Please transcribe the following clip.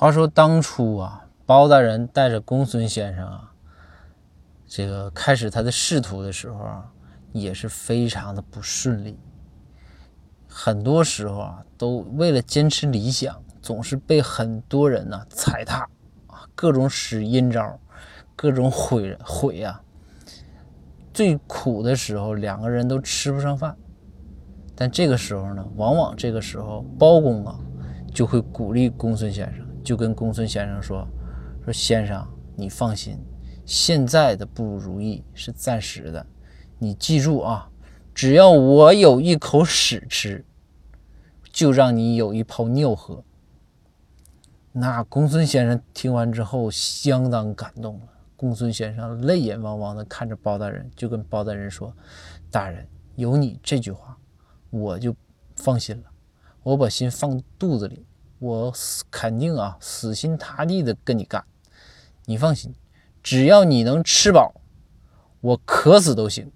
话说当初啊，包大人带着公孙先生啊，这个开始他的仕途的时候啊，也是非常的不顺利。很多时候啊，都为了坚持理想，总是被很多人呢踩踏啊，各种使阴招，各种毁毁呀。最苦的时候，两个人都吃不上饭。但这个时候呢，往往这个时候，包公啊就会鼓励公孙先生。就跟公孙先生说：“说先生，你放心，现在的不如意是暂时的，你记住啊，只要我有一口屎吃，就让你有一泡尿喝。”那公孙先生听完之后相当感动了。公孙先生泪眼汪汪的看着包大人，就跟包大人说：“大人，有你这句话，我就放心了，我把心放肚子里。”我死肯定啊，死心塌地的跟你干，你放心，只要你能吃饱，我渴死都行。